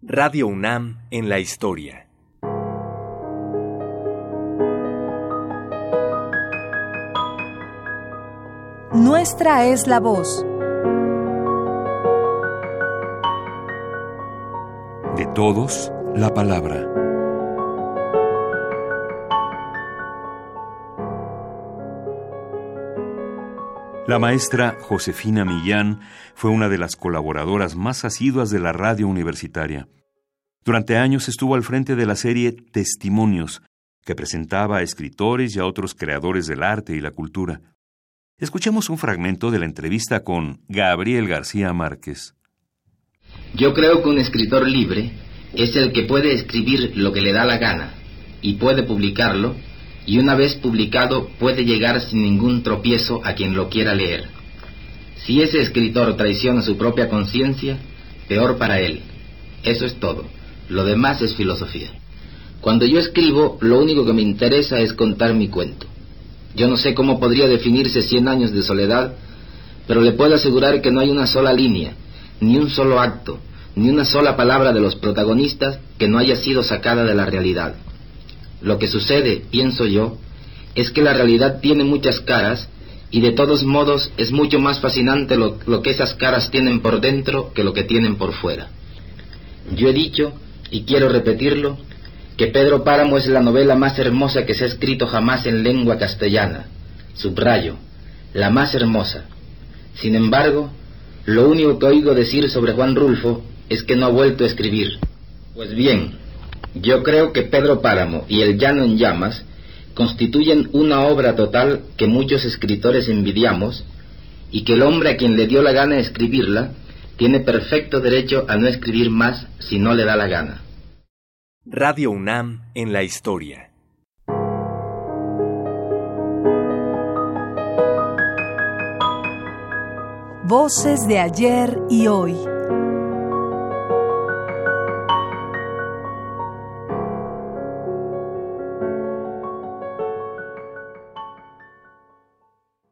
Radio UNAM en la historia. Nuestra es la voz. De todos, la palabra. La maestra Josefina Millán fue una de las colaboradoras más asiduas de la radio universitaria. Durante años estuvo al frente de la serie Testimonios, que presentaba a escritores y a otros creadores del arte y la cultura. Escuchemos un fragmento de la entrevista con Gabriel García Márquez. Yo creo que un escritor libre es el que puede escribir lo que le da la gana y puede publicarlo y una vez publicado puede llegar sin ningún tropiezo a quien lo quiera leer. Si ese escritor traiciona su propia conciencia, peor para él. Eso es todo. Lo demás es filosofía. Cuando yo escribo, lo único que me interesa es contar mi cuento. Yo no sé cómo podría definirse Cien años de soledad, pero le puedo asegurar que no hay una sola línea, ni un solo acto, ni una sola palabra de los protagonistas que no haya sido sacada de la realidad. Lo que sucede, pienso yo, es que la realidad tiene muchas caras y de todos modos es mucho más fascinante lo, que esas caras tienen por dentro que lo que tienen por fuera. Yo he dicho, y quiero repetirlo, que Pedro Páramo es la novela más hermosa que se ha escrito jamás en lengua castellana. Subrayo, la más hermosa. Sin embargo, lo único que oigo decir sobre Juan Rulfo es que no ha vuelto a escribir. Pues bien, yo creo que Pedro Páramo y El Llano en Llamas constituyen una obra total que muchos escritores envidiamos y que el hombre a quien le dio la gana de escribirla tiene perfecto derecho a no escribir más si no le da la gana. Radio UNAM en la historia. Voces de ayer y hoy.